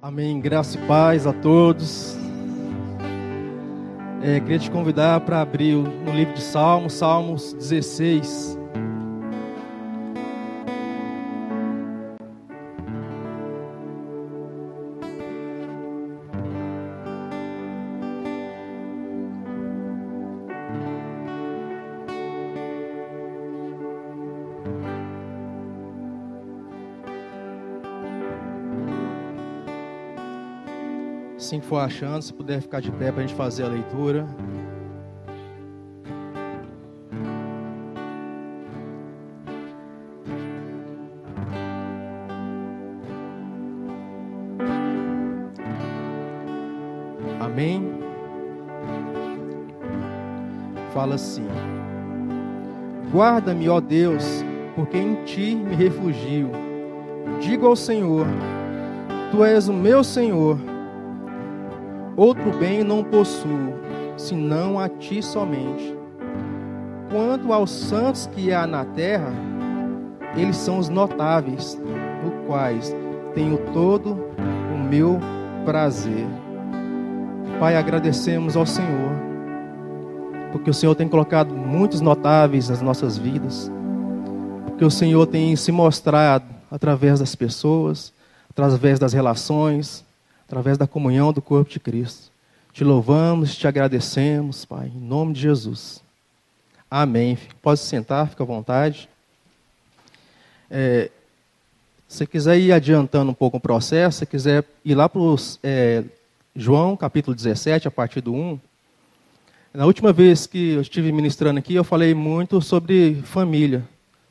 Amém. Graça e paz a todos. É, queria te convidar para abrir no livro de Salmos, Salmos 16. Assim que for achando, se puder ficar de pé para a gente fazer a leitura. Amém? Fala assim: Guarda-me, ó Deus, porque em ti me refugio. Digo ao Senhor: Tu és o meu Senhor Outro bem não possuo, senão a ti somente. Quanto aos santos que há na terra, eles são os notáveis, no quais tenho todo o meu prazer. Pai, agradecemos ao Senhor, porque o Senhor tem colocado muitos notáveis nas nossas vidas, porque o Senhor tem se mostrado através das pessoas, através das relações, através da comunhão do corpo de Cristo. Te louvamos, te agradecemos, Pai, em nome de Jesus. Amém. Pode se sentar, fica à vontade. É, se quiser ir adiantando um pouco o processo, se quiser ir lá para é, João, capítulo 17, a partir do 1. Na última vez que eu estive ministrando aqui, eu falei muito sobre família,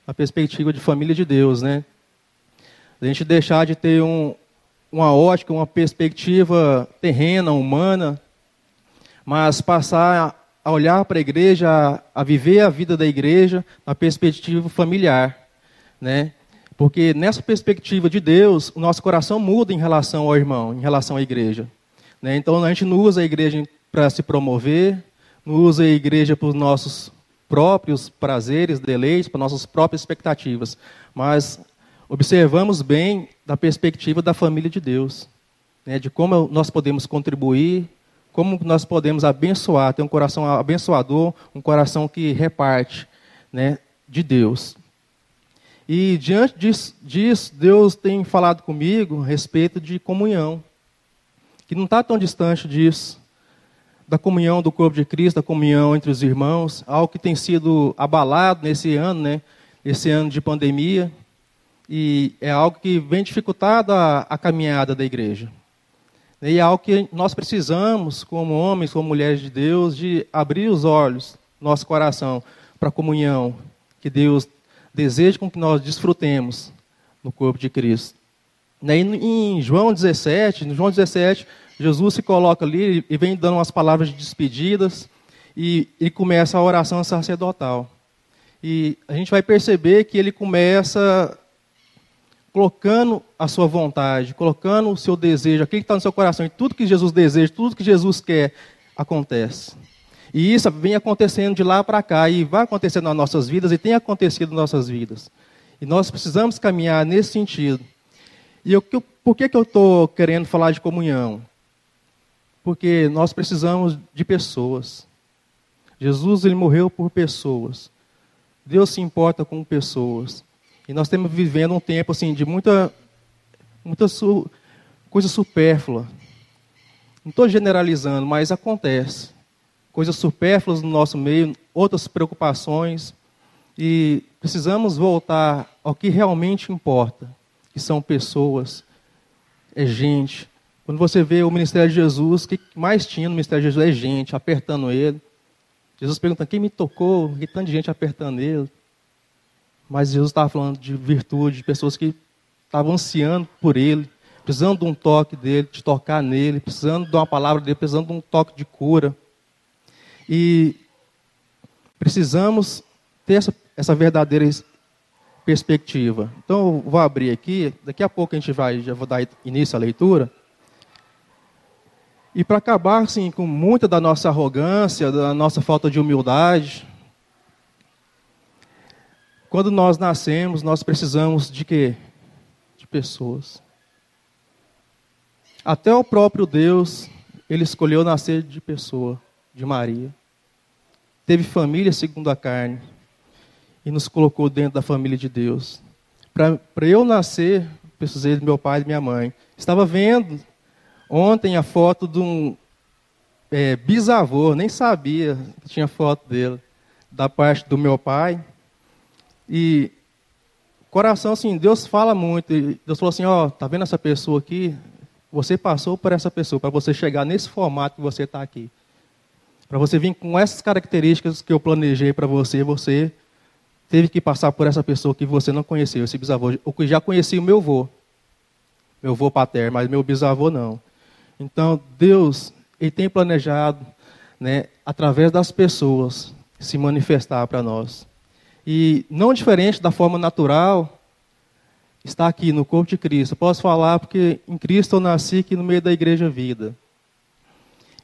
a perspectiva de família de Deus, né? A gente deixar de ter um, uma ótica, uma perspectiva terrena, humana, mas passar a olhar para a igreja, a viver a vida da igreja na perspectiva familiar, né? Porque nessa perspectiva de Deus, o nosso coração muda em relação ao irmão, em relação à igreja. Né? Então a gente não usa a igreja para se promover, não usa a igreja para os nossos próprios prazeres, deleites, para nossas próprias expectativas, mas observamos bem da perspectiva da família de Deus, né, de como nós podemos contribuir, como nós podemos abençoar, ter um coração abençoador, um coração que reparte né, de Deus. E diante disso, disso, Deus tem falado comigo a respeito de comunhão, que não está tão distante disso, da comunhão do corpo de Cristo, da comunhão entre os irmãos, algo que tem sido abalado nesse ano, né, esse ano de pandemia, e é algo que vem dificultado a, a caminhada da igreja. E é algo que nós precisamos, como homens, como mulheres de Deus, de abrir os olhos, nosso coração, para a comunhão que Deus deseja com que nós desfrutemos no corpo de Cristo. E em João 17, no João 17, Jesus se coloca ali e vem dando umas palavras de despedidas e, e começa a oração sacerdotal. E a gente vai perceber que ele começa colocando a sua vontade, colocando o seu desejo, aquilo que está no seu coração, e tudo que Jesus deseja, tudo que Jesus quer, acontece. E isso vem acontecendo de lá para cá, e vai acontecendo nas nossas vidas, e tem acontecido nas nossas vidas. E nós precisamos caminhar nesse sentido. E eu, por que, que eu estou querendo falar de comunhão? Porque nós precisamos de pessoas. Jesus ele morreu por pessoas. Deus se importa com pessoas. E nós estamos vivendo um tempo assim de muita, muita su, coisa supérflua. Não estou generalizando, mas acontece. Coisas supérfluas no nosso meio, outras preocupações. E precisamos voltar ao que realmente importa, que são pessoas, é gente. Quando você vê o ministério de Jesus, o que mais tinha no ministério de Jesus é gente, apertando ele. Jesus pergunta, quem me tocou? Que tanta gente apertando ele. Mas Jesus estava falando de virtude, de pessoas que estavam ansiando por Ele, precisando de um toque dele, de tocar nele, precisando de uma palavra dele, precisando de um toque de cura. E precisamos ter essa, essa verdadeira perspectiva. Então, eu vou abrir aqui, daqui a pouco a gente vai, já vou dar início à leitura. E para acabar assim, com muita da nossa arrogância, da nossa falta de humildade, quando nós nascemos, nós precisamos de quê? De pessoas. Até o próprio Deus, ele escolheu nascer de pessoa, de Maria. Teve família segundo a carne e nos colocou dentro da família de Deus. Para eu nascer, precisei do meu pai e minha mãe. Estava vendo ontem a foto de um é, bisavô, nem sabia que tinha foto dele, da parte do meu pai. E coração, assim, Deus fala muito. Deus falou assim: Ó, tá vendo essa pessoa aqui? Você passou por essa pessoa para você chegar nesse formato que você está aqui. Para você vir com essas características que eu planejei para você, você teve que passar por essa pessoa que você não conheceu, esse bisavô. O que já conhecia o meu avô, meu avô paterno, mas meu bisavô não. Então, Deus, Ele tem planejado, né, através das pessoas, se manifestar para nós. E não diferente da forma natural, está aqui no corpo de Cristo. Eu posso falar porque em Cristo eu nasci aqui no meio da igreja vida.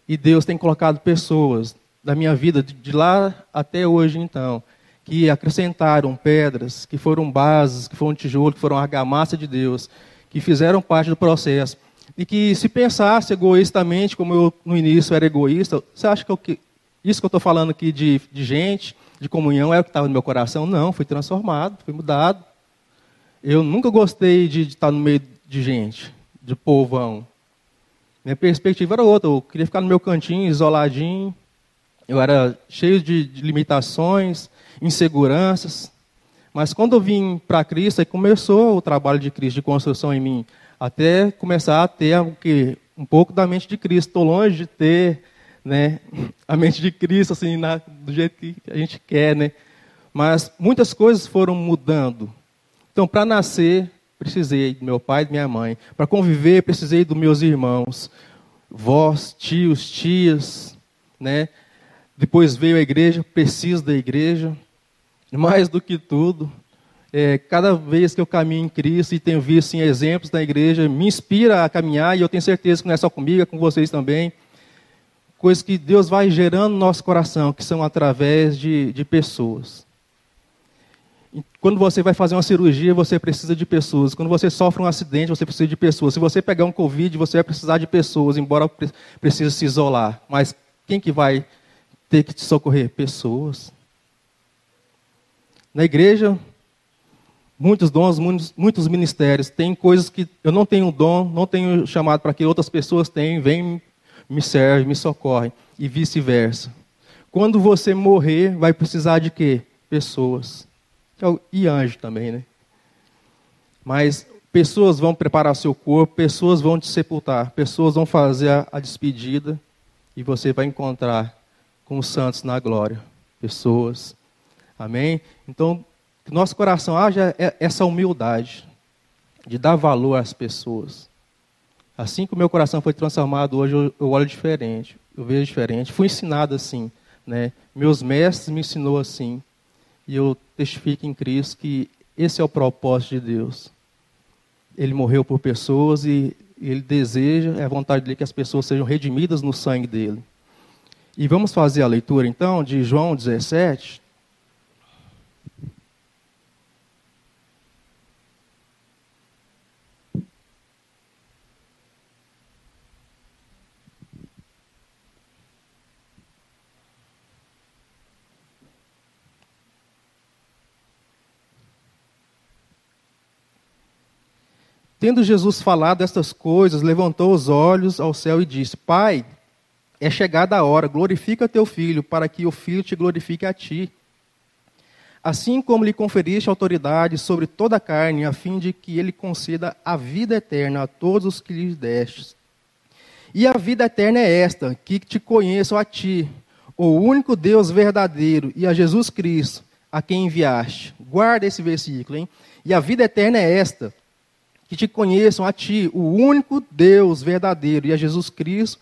E Deus tem colocado pessoas da minha vida, de lá até hoje então, que acrescentaram pedras, que foram bases, que foram tijolo, que foram argamassa de Deus, que fizeram parte do processo. E que se pensasse egoístamente, como eu no início era egoísta, você acha que eu, isso que eu estou falando aqui de, de gente, de comunhão, é o que estava no meu coração? Não, fui transformado, fui mudado. Eu nunca gostei de, de estar no meio de gente, de povão. Minha perspectiva era outra. Eu queria ficar no meu cantinho, isoladinho. Eu era cheio de, de limitações, inseguranças. Mas quando eu vim para Cristo, aí começou o trabalho de Cristo, de construção em mim. Até começar a ter um pouco da mente de Cristo. Estou longe de ter né, a mente de Cristo assim, na, do jeito que a gente quer. Né? Mas muitas coisas foram mudando então, para nascer, precisei do meu pai e da minha mãe. Para conviver, precisei dos meus irmãos, vós, tios, tias, né? Depois veio a igreja, preciso da igreja. Mais do que tudo, é, cada vez que eu caminho em Cristo e tenho visto assim, exemplos da igreja, me inspira a caminhar e eu tenho certeza que não é só comigo, é com vocês também. Coisas que Deus vai gerando no nosso coração, que são através de, de pessoas. Quando você vai fazer uma cirurgia, você precisa de pessoas. Quando você sofre um acidente, você precisa de pessoas. Se você pegar um Covid, você vai precisar de pessoas, embora precise se isolar. Mas quem que vai ter que te socorrer? Pessoas. Na igreja, muitos dons, muitos, muitos ministérios. Tem coisas que eu não tenho dom, não tenho chamado para que outras pessoas tenham, vêm, me servem, me socorrem. E vice-versa. Quando você morrer, vai precisar de quê? Pessoas. É e anjo também, né? Mas pessoas vão preparar seu corpo, pessoas vão te sepultar, pessoas vão fazer a, a despedida e você vai encontrar com os santos na glória. Pessoas. Amém? Então, que nosso coração haja essa humildade de dar valor às pessoas. Assim que o meu coração foi transformado, hoje eu, olho diferente, eu vejo diferente. Fui ensinado assim, né? Meus mestres me ensinou assim. E eu testifico em Cristo que esse é o propósito de Deus. Ele morreu por pessoas e ele deseja, é a vontade dele que as pessoas sejam redimidas no sangue dele. E vamos fazer a leitura então de João 17, Tendo Jesus falado estas coisas, levantou os olhos ao céu e disse: Pai, é chegada a hora, glorifica teu filho, para que o filho te glorifique a ti. Assim como lhe conferiste autoridade sobre toda a carne, a fim de que ele conceda a vida eterna a todos os que lhe destes. E a vida eterna é esta: que te conheçam a ti, o único Deus verdadeiro, e a Jesus Cristo, a quem enviaste. Guarda esse versículo, hein? E a vida eterna é esta: que te conheçam a ti, o único Deus verdadeiro, e a Jesus Cristo,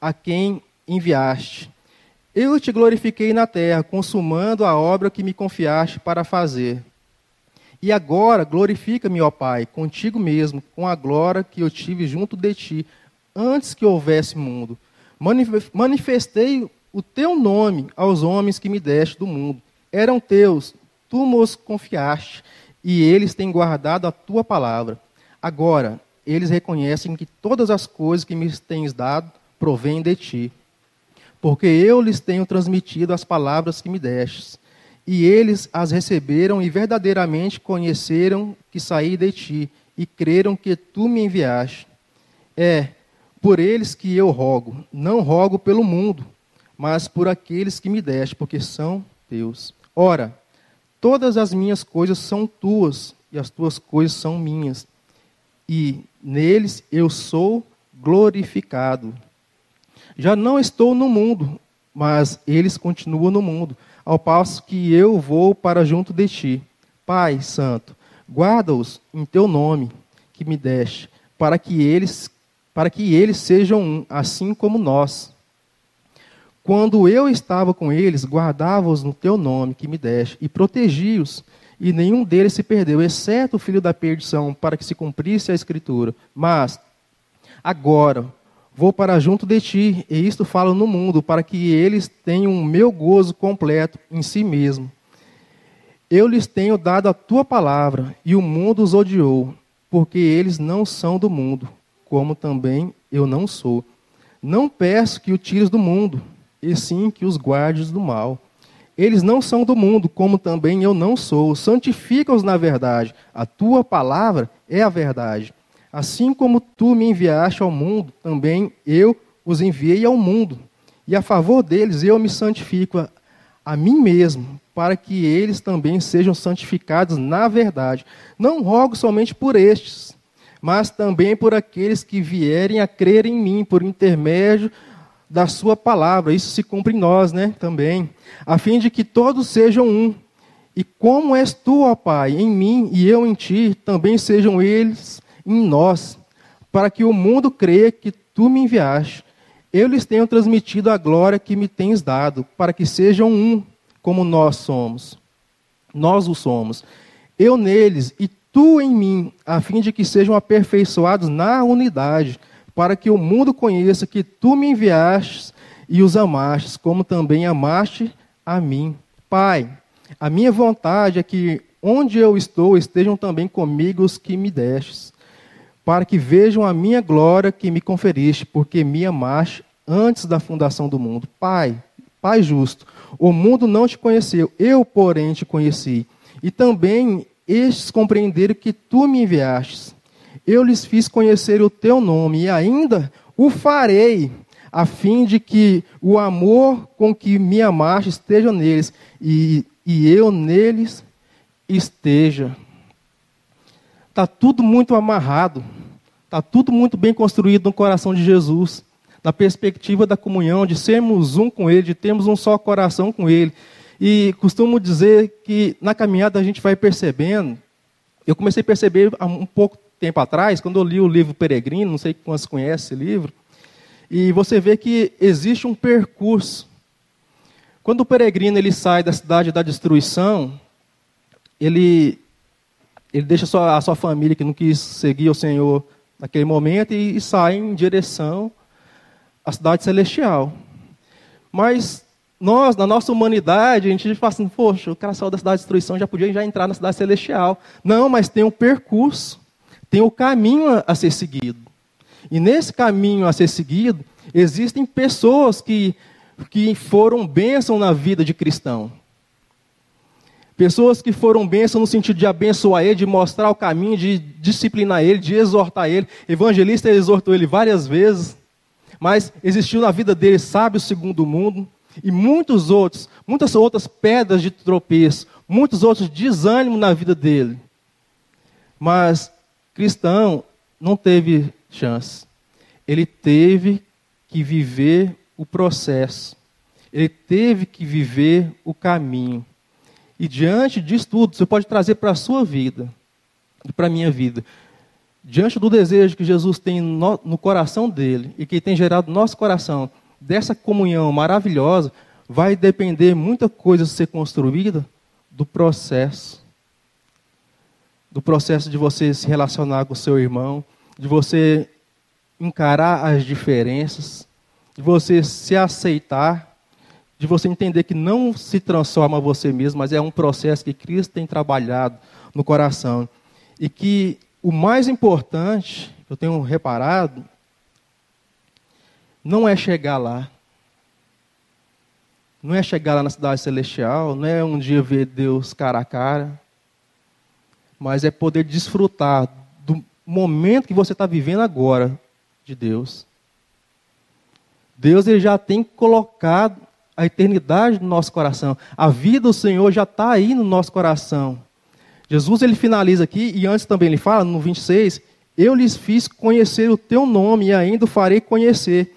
a quem enviaste. Eu te glorifiquei na terra, consumando a obra que me confiaste para fazer. E agora glorifica-me, ó Pai, contigo mesmo, com a glória que eu tive junto de ti, antes que houvesse mundo. Manifestei o teu nome aos homens que me deste do mundo. Eram teus, tu nos confiaste, e eles têm guardado a tua palavra. Agora, eles reconhecem que todas as coisas que me tens dado provêm de ti. Porque eu lhes tenho transmitido as palavras que me destes, e eles as receberam e verdadeiramente conheceram que saí de ti, e creram que tu me enviaste. É por eles que eu rogo, não rogo pelo mundo, mas por aqueles que me deste, porque são teus. Ora, todas as minhas coisas são tuas, e as tuas coisas são minhas, e neles eu sou glorificado. Já não estou no mundo, mas eles continuam no mundo, ao passo que eu vou para junto de ti. Pai Santo, guarda-os em teu nome que me deste, para que eles para que eles sejam um, assim como nós. Quando eu estava com eles, guardava-os no teu nome que me deste e protegi-os, e nenhum deles se perdeu, exceto o filho da perdição, para que se cumprisse a escritura. Mas agora vou para junto de ti, e isto falo no mundo, para que eles tenham o meu gozo completo em si mesmo. Eu lhes tenho dado a tua palavra, e o mundo os odiou, porque eles não são do mundo, como também eu não sou. Não peço que o tires do mundo, e sim que os guardes do mal. Eles não são do mundo, como também eu não sou. Santifica-os na verdade. A tua palavra é a verdade. Assim como tu me enviaste ao mundo, também eu os enviei ao mundo. E a favor deles eu me santifico a, a mim mesmo, para que eles também sejam santificados na verdade. Não rogo somente por estes, mas também por aqueles que vierem a crer em mim por intermédio da sua palavra. Isso se cumpre em nós, né, também, a fim de que todos sejam um. E como és tu, ó Pai, em mim e eu em ti, também sejam eles em nós, para que o mundo creia que tu me enviaste. Eu lhes tenho transmitido a glória que me tens dado, para que sejam um, como nós somos. Nós o somos. Eu neles e tu em mim, a fim de que sejam aperfeiçoados na unidade para que o mundo conheça que tu me enviaste e os amaste, como também amaste a mim. Pai, a minha vontade é que onde eu estou estejam também comigo os que me destes, para que vejam a minha glória que me conferiste, porque me amaste antes da fundação do mundo. Pai, Pai justo, o mundo não te conheceu, eu, porém, te conheci. E também estes compreenderam que tu me enviastes eu lhes fiz conhecer o teu nome e ainda o farei, a fim de que o amor com que me amaste esteja neles e, e eu neles esteja. Está tudo muito amarrado, está tudo muito bem construído no coração de Jesus, na perspectiva da comunhão, de sermos um com Ele, de termos um só coração com Ele. E costumo dizer que na caminhada a gente vai percebendo, eu comecei a perceber há um pouco tempo atrás, quando eu li o livro Peregrino, não sei quantos conhecem esse livro, e você vê que existe um percurso. Quando o peregrino ele sai da cidade da destruição, ele, ele deixa a sua, a sua família que não quis seguir o Senhor naquele momento e, e sai em direção à cidade celestial. Mas nós, na nossa humanidade, a gente fala assim, poxa, o cara saiu da cidade de destruição, já podia já entrar na cidade celestial. Não, mas tem um percurso tem o caminho a ser seguido. E nesse caminho a ser seguido, existem pessoas que, que foram bênção na vida de cristão. Pessoas que foram bênção no sentido de abençoar ele, de mostrar o caminho, de disciplinar ele, de exortar ele. Evangelista exortou ele várias vezes, mas existiu na vida dele sábios segundo o mundo e muitos outros, muitas outras pedras de tropeço, muitos outros desânimo na vida dele. Mas cristão não teve chance. Ele teve que viver o processo. Ele teve que viver o caminho. E diante disso tudo, você pode trazer para a sua vida e para a minha vida. Diante do desejo que Jesus tem no, no coração dele e que tem gerado no nosso coração, dessa comunhão maravilhosa, vai depender muita coisa ser construída do processo do processo de você se relacionar com o seu irmão, de você encarar as diferenças, de você se aceitar, de você entender que não se transforma você mesmo, mas é um processo que Cristo tem trabalhado no coração. E que o mais importante, eu tenho reparado, não é chegar lá. Não é chegar lá na cidade celestial, não é um dia ver Deus cara a cara, mas é poder desfrutar do momento que você está vivendo agora de Deus. Deus ele já tem colocado a eternidade no nosso coração. A vida do Senhor já está aí no nosso coração. Jesus ele finaliza aqui, e antes também ele fala, no 26, eu lhes fiz conhecer o teu nome e ainda o farei conhecer.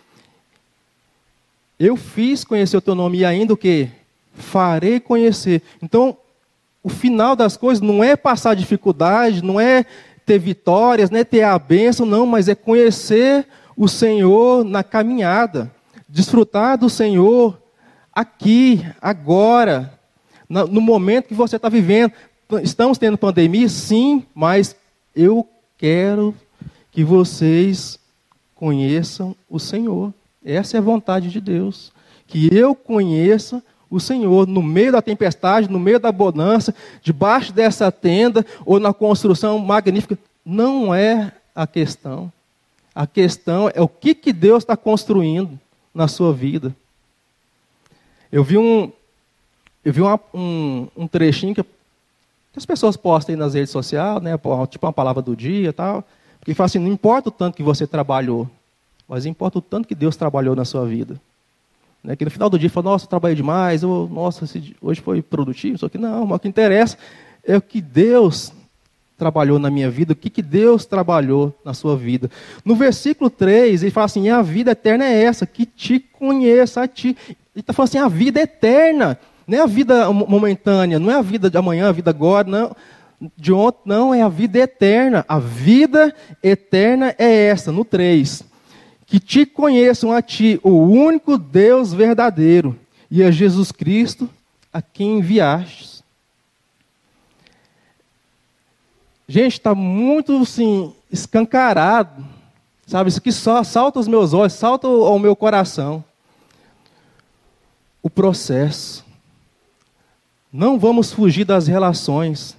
Eu fiz conhecer o teu nome e ainda o que? Farei conhecer. Então, o final das coisas não é passar dificuldade, não é ter vitórias, não é ter a bênção, não, mas é conhecer o Senhor na caminhada, desfrutar do Senhor aqui, agora, no momento que você está vivendo. Estamos tendo pandemia, sim, mas eu quero que vocês conheçam o Senhor. Essa é a vontade de Deus. Que eu conheça o Senhor no meio da tempestade, no meio da bonança, debaixo dessa tenda ou na construção magnífica. Não é a questão. A questão é o que, que Deus está construindo na sua vida. Eu vi um, eu vi uma, um, um trechinho que, que as pessoas postam aí nas redes sociais, né, tipo uma palavra do dia e tal, que fala assim, não importa o tanto que você trabalhou, mas importa o tanto que Deus trabalhou na sua vida. Né? Que no final do dia fala, nossa, trabalhei demais, ou, nossa, hoje foi produtivo, só que não, mas o que interessa é o que Deus trabalhou na minha vida, o que, que Deus trabalhou na sua vida. No versículo 3, ele fala assim: a vida eterna é essa, que te conheça a ti. Ele está falando assim: a vida eterna, não é a vida momentânea, não é a vida de amanhã, a vida agora, não. De ontem, não, é a vida eterna. A vida eterna é essa, no 3 que te conheçam a ti, o único Deus verdadeiro, e a Jesus Cristo, a quem enviastes. Gente, está muito assim, escancarado. Sabe, isso que só salta aos meus olhos, salta ao meu coração. O processo. Não vamos fugir das relações.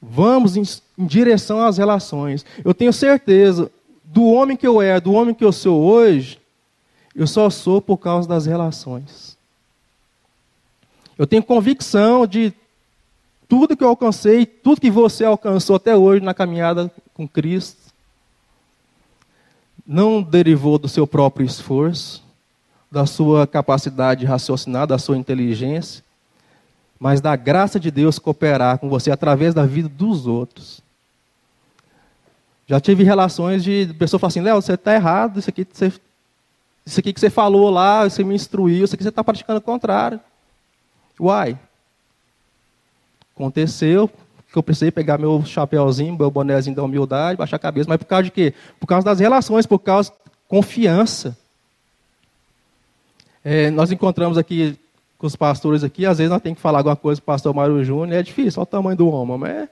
Vamos em, em direção às relações. Eu tenho certeza, do homem que eu era, do homem que eu sou hoje, eu só sou por causa das relações. Eu tenho convicção de tudo que eu alcancei, tudo que você alcançou até hoje na caminhada com Cristo, não derivou do seu próprio esforço, da sua capacidade de raciocinar, da sua inteligência, mas da graça de Deus cooperar com você através da vida dos outros. Já tive relações de pessoa falar assim, Léo, você está errado, isso aqui, você, isso aqui que você falou lá, você me instruiu, isso aqui você está praticando o contrário. Uai. Aconteceu que eu precisei pegar meu chapéuzinho, meu bonézinho da humildade, baixar a cabeça, mas por causa de quê? Por causa das relações, por causa de confiança. É, nós encontramos aqui com os pastores aqui, às vezes nós temos que falar alguma coisa para o pastor Mário Júnior, é difícil, olha o tamanho do homem, mas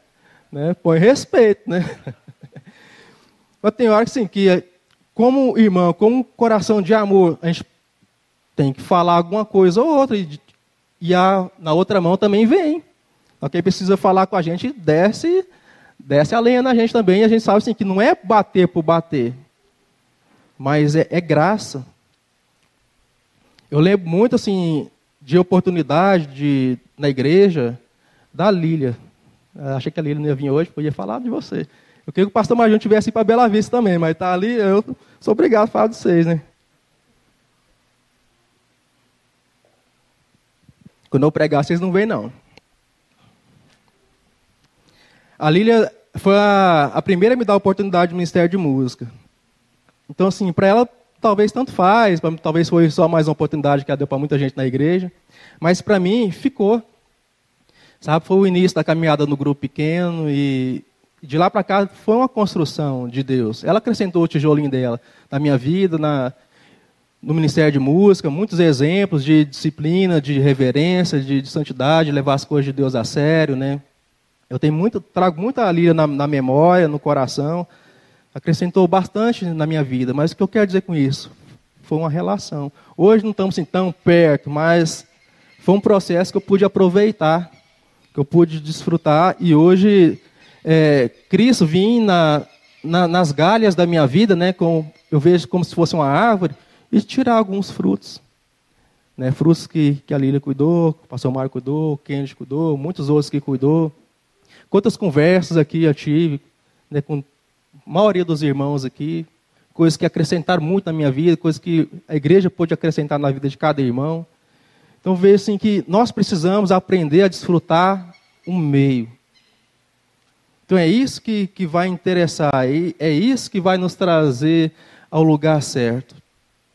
né, põe respeito, né? Mas tem hora que sim, que como irmão, como coração de amor, a gente tem que falar alguma coisa ou outra. E, e a, na outra mão também vem. Então, quem precisa falar com a gente, desce, desce a lenha na gente também. E a gente sabe assim, que não é bater por bater, mas é, é graça. Eu lembro muito assim de oportunidade de, na igreja da Lília. Achei que a Lília não ia vir hoje, podia falar de você. Eu queria que o pastor Major tivesse para Bela Vista também, mas está ali, eu sou obrigado a falar de vocês, né? Quando eu pregar, vocês não veem, não. A Lília foi a, a primeira a me dar a oportunidade do Ministério de Música. Então, assim, para ela, talvez tanto faz, talvez foi só mais uma oportunidade que ela deu para muita gente na igreja, mas para mim ficou. Sabe, foi o início da caminhada no grupo pequeno e de lá para cá foi uma construção de Deus. Ela acrescentou o tijolinho dela na minha vida, na, no Ministério de Música, muitos exemplos de disciplina, de reverência, de, de santidade, levar as coisas de Deus a sério, né? Eu tenho muito, trago muita líria na, na memória, no coração. Acrescentou bastante na minha vida. Mas o que eu quero dizer com isso? Foi uma relação. Hoje não estamos assim, tão perto, mas foi um processo que eu pude aproveitar, que eu pude desfrutar. E hoje é, Cristo vir na, na, nas galhas da minha vida, né, com, eu vejo como se fosse uma árvore, e tirar alguns frutos. Né, frutos que, que a Lília cuidou, o pastor Mário cuidou, o Kennedy cuidou, muitos outros que cuidou. Quantas conversas aqui eu tive né, com a maioria dos irmãos aqui, coisas que acrescentaram muito na minha vida, coisas que a igreja pôde acrescentar na vida de cada irmão. Então vejo assim que nós precisamos aprender a desfrutar um meio. Então é isso que, que vai interessar, é isso que vai nos trazer ao lugar certo.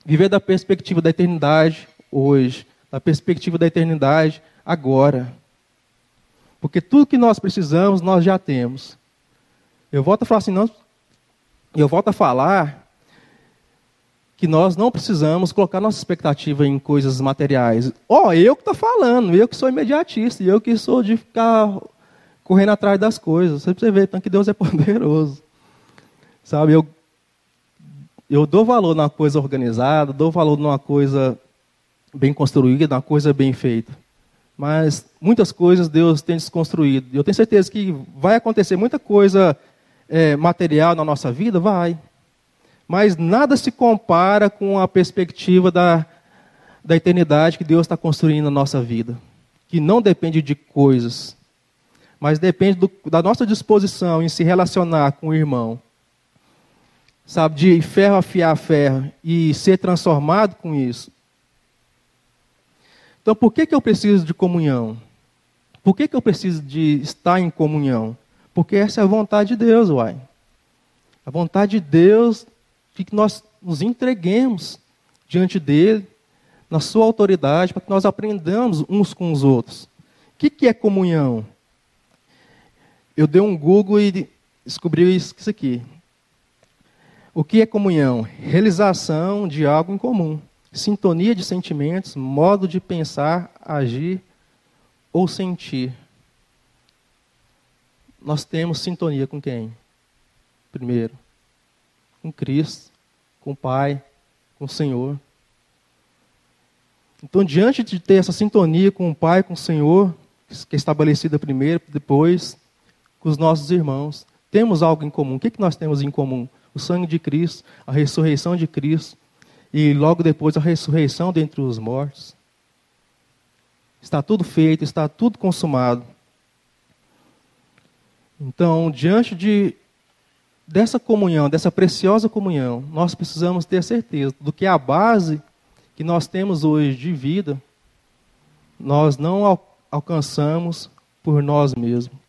Viver da perspectiva da eternidade hoje, da perspectiva da eternidade agora. Porque tudo que nós precisamos, nós já temos. Eu volto a falar assim, não, eu volto a falar que nós não precisamos colocar nossa expectativa em coisas materiais. Ó, oh, eu que estou falando, eu que sou imediatista, eu que sou de ficar correndo atrás das coisas. Você precisa ver, então, que Deus é poderoso. Sabe, eu, eu dou valor numa coisa organizada, dou valor numa coisa bem construída, numa coisa bem feita. Mas muitas coisas Deus tem desconstruído. Eu tenho certeza que vai acontecer muita coisa é, material na nossa vida, vai. Mas nada se compara com a perspectiva da, da eternidade que Deus está construindo na nossa vida. Que não depende de coisas, mas depende do, da nossa disposição em se relacionar com o irmão. Sabe, de ferro afiar ferro e ser transformado com isso. Então, por que, que eu preciso de comunhão? Por que, que eu preciso de estar em comunhão? Porque essa é a vontade de Deus, uai. A vontade de Deus é que nós nos entreguemos diante dele, na sua autoridade, para que nós aprendamos uns com os outros. O que, que é comunhão? Eu dei um Google e descobri isso aqui. O que é comunhão? Realização de algo em comum. Sintonia de sentimentos, modo de pensar, agir ou sentir. Nós temos sintonia com quem? Primeiro, com Cristo, com o Pai, com o Senhor. Então, diante de ter essa sintonia com o Pai, com o Senhor, que é estabelecida primeiro, depois os nossos irmãos. Temos algo em comum. O que, que nós temos em comum? O sangue de Cristo, a ressurreição de Cristo e logo depois a ressurreição dentre os mortos. Está tudo feito, está tudo consumado. Então, diante de dessa comunhão, dessa preciosa comunhão, nós precisamos ter certeza do que a base que nós temos hoje de vida, nós não alcançamos por nós mesmos.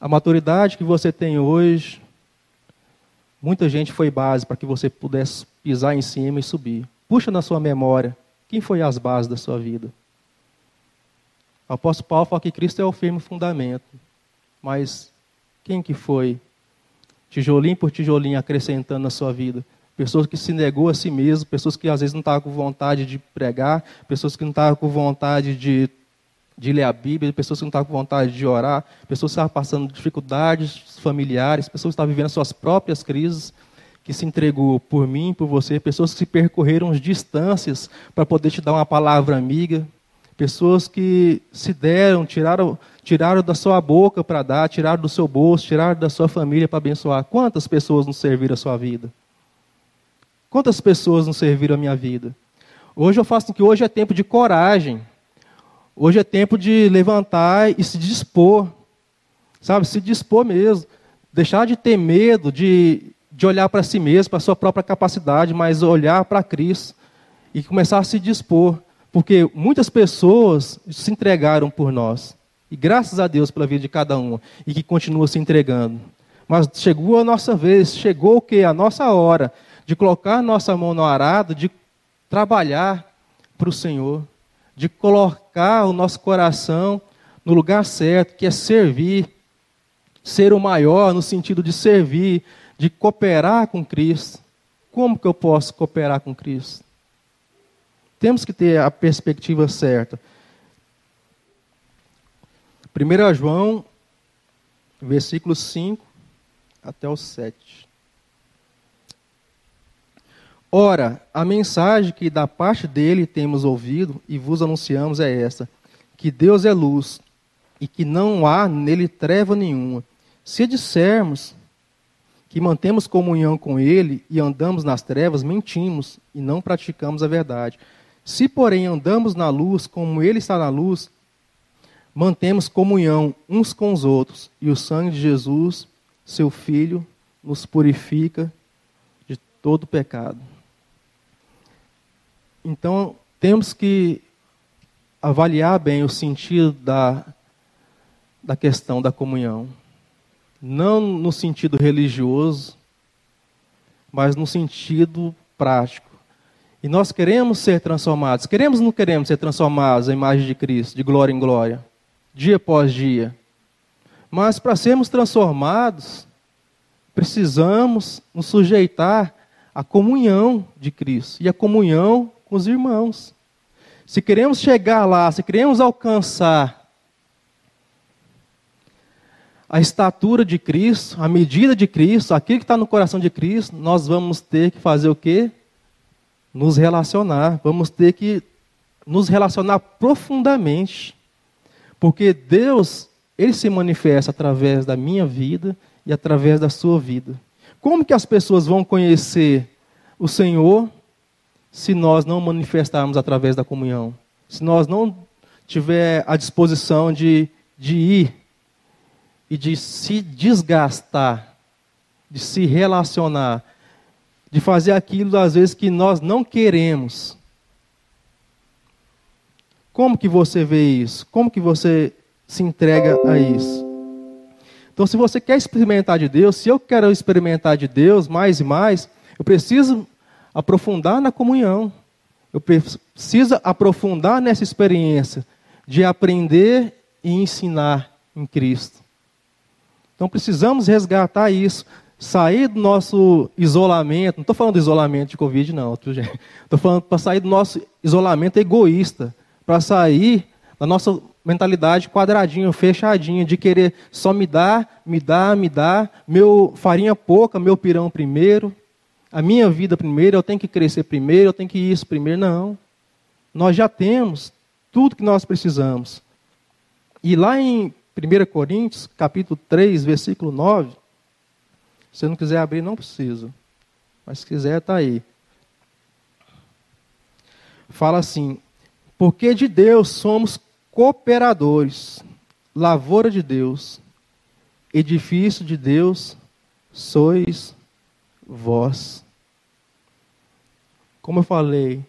A maturidade que você tem hoje, muita gente foi base para que você pudesse pisar em cima e subir. Puxa na sua memória, quem foi as bases da sua vida? O apóstolo Paulo fala que Cristo é o firme fundamento. Mas quem que foi? Tijolinho por tijolinho acrescentando na sua vida. Pessoas que se negou a si mesmo, pessoas que às vezes não estavam com vontade de pregar, pessoas que não estavam com vontade de de ler a Bíblia, pessoas que não estavam com vontade de orar, pessoas que estavam passando dificuldades familiares, pessoas que estavam vivendo suas próprias crises, que se entregou por mim, por você, pessoas que se percorreram distâncias para poder te dar uma palavra amiga, pessoas que se deram, tiraram, tiraram da sua boca para dar, tiraram do seu bolso, tiraram da sua família para abençoar. Quantas pessoas não serviram a sua vida? Quantas pessoas não serviram a minha vida? Hoje eu faço que hoje é tempo de coragem. Hoje é tempo de levantar e se dispor, sabe? Se dispor mesmo. Deixar de ter medo de, de olhar para si mesmo, para a sua própria capacidade, mas olhar para Cristo e começar a se dispor. Porque muitas pessoas se entregaram por nós. E graças a Deus pela vida de cada um. E que continua se entregando. Mas chegou a nossa vez, chegou o que? A nossa hora de colocar nossa mão no arado, de trabalhar para o Senhor de colocar o nosso coração no lugar certo, que é servir, ser o maior no sentido de servir, de cooperar com Cristo. Como que eu posso cooperar com Cristo? Temos que ter a perspectiva certa. 1 João, versículo 5 até o 7. Ora, a mensagem que da parte dele temos ouvido e vos anunciamos é esta: que Deus é luz e que não há nele treva nenhuma. Se dissermos que mantemos comunhão com Ele e andamos nas trevas, mentimos e não praticamos a verdade. Se, porém, andamos na luz, como Ele está na luz, mantemos comunhão uns com os outros, e o sangue de Jesus, seu Filho, nos purifica de todo pecado. Então, temos que avaliar bem o sentido da, da questão da comunhão não no sentido religioso, mas no sentido prático. E nós queremos ser transformados. Queremos ou não queremos ser transformados à imagem de Cristo, de glória em glória, dia após dia. Mas para sermos transformados, precisamos nos sujeitar à comunhão de Cristo e à comunhão os irmãos. Se queremos chegar lá, se queremos alcançar a estatura de Cristo, a medida de Cristo, aquilo que está no coração de Cristo, nós vamos ter que fazer o quê? Nos relacionar. Vamos ter que nos relacionar profundamente. Porque Deus, Ele se manifesta através da minha vida e através da sua vida. Como que as pessoas vão conhecer o Senhor se nós não manifestarmos através da comunhão? Se nós não tiver a disposição de, de ir e de se desgastar, de se relacionar, de fazer aquilo às vezes que nós não queremos. Como que você vê isso? Como que você se entrega a isso? Então, se você quer experimentar de Deus, se eu quero experimentar de Deus mais e mais, eu preciso aprofundar na comunhão. Eu preciso aprofundar nessa experiência de aprender e ensinar em Cristo. Então precisamos resgatar isso, sair do nosso isolamento. Não estou falando do isolamento de Covid, não. Estou falando para sair do nosso isolamento egoísta, para sair da nossa mentalidade quadradinha, fechadinha, de querer só me dar, me dar, me dar, meu farinha pouca, meu pirão primeiro, a minha vida primeiro, eu tenho que crescer primeiro, eu tenho que isso primeiro. Não. Nós já temos tudo que nós precisamos. E lá em 1 Coríntios, capítulo 3, versículo 9. Se não quiser abrir, não precisa. Mas se quiser, está aí. Fala assim: Porque de Deus somos cooperadores, lavoura de Deus, edifício de Deus sois vós. Como eu falei,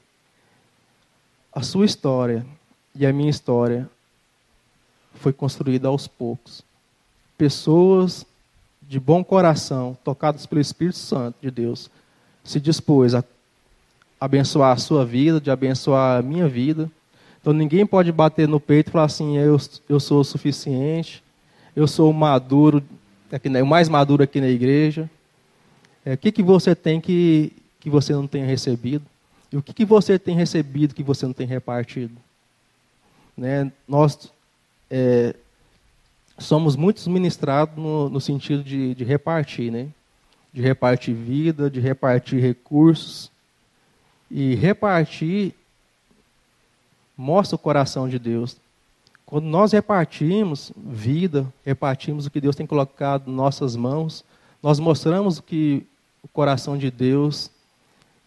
a sua história e a minha história foi construída aos poucos. Pessoas de bom coração, tocadas pelo Espírito Santo de Deus, se dispôs a abençoar a sua vida, de abençoar a minha vida. Então ninguém pode bater no peito e falar assim: eu, eu sou o suficiente, eu sou o maduro, aqui, o mais maduro aqui na igreja. É, o que, que você tem que, que você não tenha recebido? E o que, que você tem recebido que você não tem repartido? Né? Nós é, somos muitos ministrados no, no sentido de, de, repartir, né? De repartir vida, de repartir recursos. E repartir mostra o coração de Deus. Quando nós repartimos vida, repartimos o que Deus tem colocado em nossas mãos, nós mostramos que o coração de Deus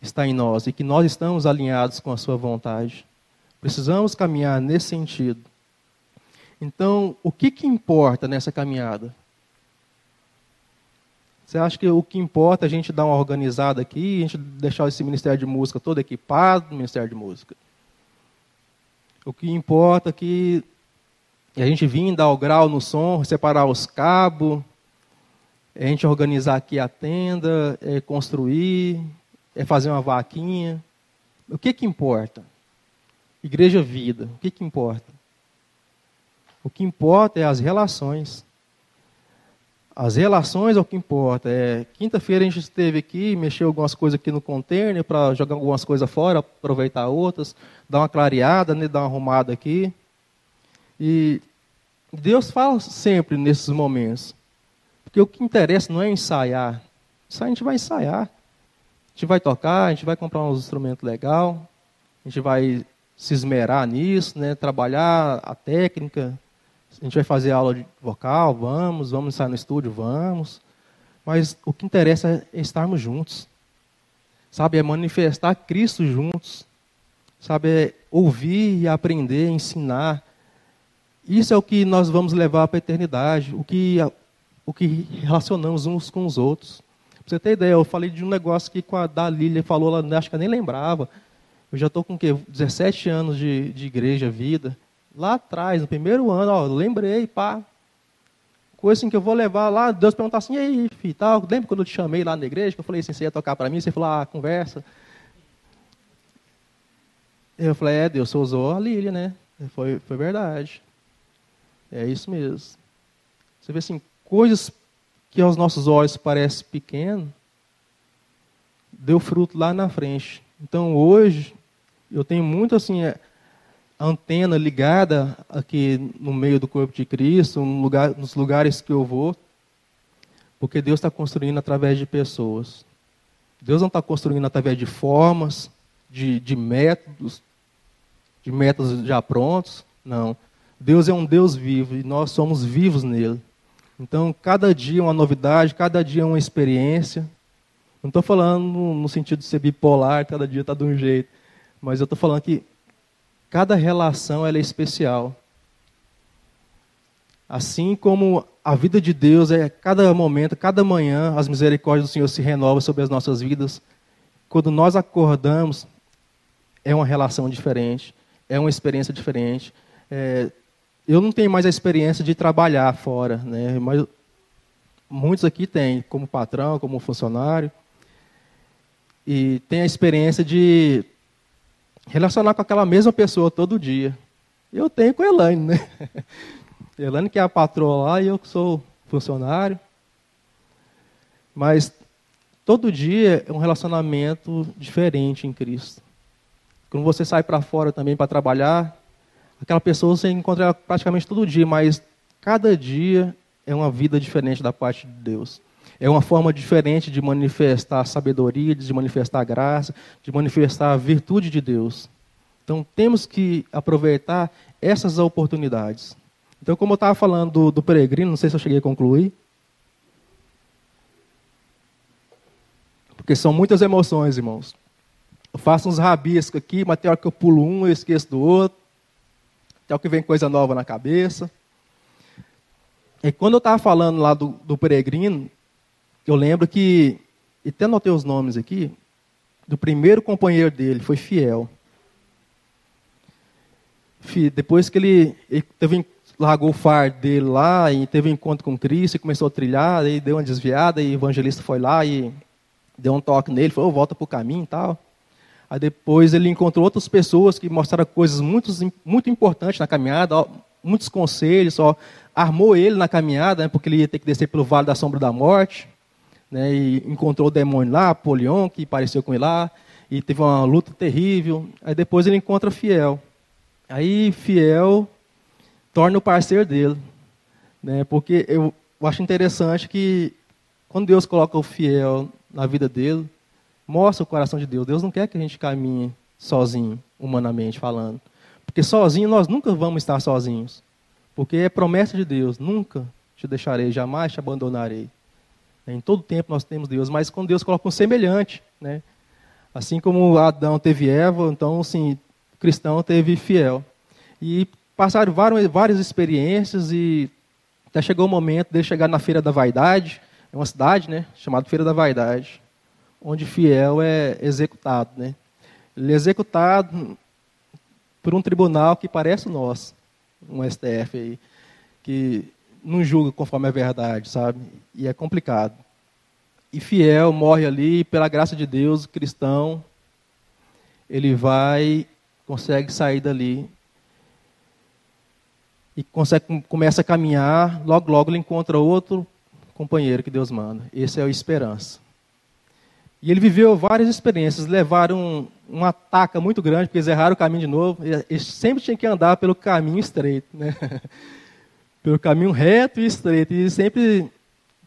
está em nós e que nós estamos alinhados com a sua vontade. Precisamos caminhar nesse sentido. Então, o que, que importa nessa caminhada? Você acha que o que importa é a gente dar uma organizada aqui, a gente deixar esse Ministério de Música todo equipado, Ministério de Música? O que importa é que a gente vir dar o grau no som, separar os cabos, é a gente organizar aqui a tenda, é construir, é fazer uma vaquinha. O que que importa? Igreja Vida, o que que importa? O que importa é as relações. As relações é o que importa. É, Quinta-feira a gente esteve aqui, mexeu algumas coisas aqui no container para jogar algumas coisas fora, aproveitar outras, dar uma clareada, né, dar uma arrumada aqui. E Deus fala sempre nesses momentos. Porque o que interessa não é ensaiar. Isso a gente vai ensaiar. Gente vai tocar, a gente vai comprar uns instrumentos legal, a gente vai se esmerar nisso, né, trabalhar a técnica, a gente vai fazer aula de vocal, vamos, vamos sair no estúdio, vamos. Mas o que interessa é estarmos juntos. Sabe, é manifestar Cristo juntos. Sabe, é ouvir e aprender, ensinar. Isso é o que nós vamos levar para a eternidade, o que, o que relacionamos uns com os outros. Pra você ter ideia, eu falei de um negócio que com a da Lília falou, ela acho que eu nem lembrava. Eu já estou com o quê? 17 anos de, de igreja, vida. Lá atrás, no primeiro ano, ó, lembrei, pá, coisa assim que eu vou levar lá, Deus perguntar assim, e aí, filho, tal, lembra quando eu te chamei lá na igreja, que eu falei assim, você ia tocar para mim, você falou, ah, conversa. Eu falei, é, Deus usou a Lília, né? Foi, foi verdade. É isso mesmo. Você vê assim, coisas que aos nossos olhos parecem pequeno, deu fruto lá na frente. Então hoje, eu tenho muito assim, é, antena ligada aqui no meio do corpo de Cristo, no lugar, nos lugares que eu vou, porque Deus está construindo através de pessoas. Deus não está construindo através de formas, de, de métodos, de métodos já prontos. Não. Deus é um Deus vivo e nós somos vivos nele. Então, cada dia é uma novidade, cada dia é uma experiência. Não estou falando no sentido de ser bipolar, cada dia está de um jeito. Mas eu estou falando que Cada relação ela é especial. Assim como a vida de Deus é cada momento, cada manhã, as misericórdias do Senhor se renovam sobre as nossas vidas. Quando nós acordamos, é uma relação diferente, é uma experiência diferente. É, eu não tenho mais a experiência de trabalhar fora, né? mas muitos aqui têm, como patrão, como funcionário, e tem a experiência de relacionar com aquela mesma pessoa todo dia. Eu tenho com a Elaine, né? Elaine que é a patroa lá e eu que sou funcionário. Mas todo dia é um relacionamento diferente em Cristo. Quando você sai para fora também para trabalhar, aquela pessoa você encontra praticamente todo dia, mas cada dia é uma vida diferente da parte de Deus. É uma forma diferente de manifestar sabedoria, de manifestar graça, de manifestar a virtude de Deus. Então temos que aproveitar essas oportunidades. Então, como eu estava falando do, do peregrino, não sei se eu cheguei a concluir. Porque são muitas emoções, irmãos. Eu faço uns rabiscos aqui, mas tem hora que eu pulo um, eu esqueço do outro. Tem hora que vem coisa nova na cabeça. E quando eu estava falando lá do, do peregrino, eu lembro que, e até anotei os nomes aqui, do primeiro companheiro dele, foi fiel. Depois que ele, ele teve, largou o far dele lá e teve um encontro com Cristo e começou a trilhar, aí deu uma desviada e o evangelista foi lá e deu um toque nele, falou, oh, volta para o caminho e tal. Aí depois ele encontrou outras pessoas que mostraram coisas muito, muito importantes na caminhada, ó, muitos conselhos, ó, armou ele na caminhada, né, porque ele ia ter que descer pelo vale da sombra da morte né, e encontrou o demônio lá, Polion, que apareceu com ele lá, e teve uma luta terrível. Aí depois ele encontra Fiel. Aí Fiel torna o parceiro dele. Né, porque eu acho interessante que quando Deus coloca o fiel na vida dele, mostra o coração de Deus. Deus não quer que a gente caminhe sozinho, humanamente falando. Porque sozinho nós nunca vamos estar sozinhos. Porque é promessa de Deus: nunca te deixarei, jamais te abandonarei. Em todo tempo nós temos Deus, mas quando Deus coloca um semelhante, né? Assim como Adão teve Eva, então, o cristão teve fiel. E passaram várias, várias experiências e até chegou o momento de chegar na Feira da Vaidade, é uma cidade, né, chamada Feira da Vaidade, onde fiel é executado, né? Ele é executado por um tribunal que parece o nosso, um STF aí, que não julga conforme a verdade, sabe? E é complicado. E fiel morre ali, pela graça de Deus, cristão, ele vai, consegue sair dali. E consegue, começa a caminhar, logo, logo ele encontra outro companheiro que Deus manda. Esse é o esperança. E ele viveu várias experiências, levaram um, ataque muito grande, porque eles erraram o caminho de novo. Ele sempre tinha que andar pelo caminho estreito. Né? pelo caminho reto e estreito. E sempre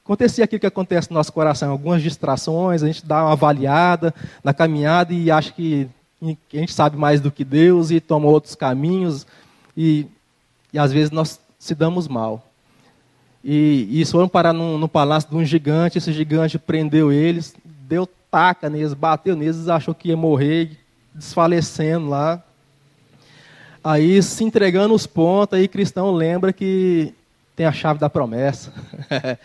acontecia aquilo que acontece no nosso coração, algumas distrações, a gente dá uma avaliada na caminhada e acha que a gente sabe mais do que Deus e toma outros caminhos e, e às vezes nós se damos mal. E, e eles foram parar no, no palácio de um gigante. Esse gigante prendeu eles, deu taca neles, bateu neles, achou que ia morrer, desfalecendo lá. Aí, se entregando os pontos, aí cristão lembra que tem a chave da promessa.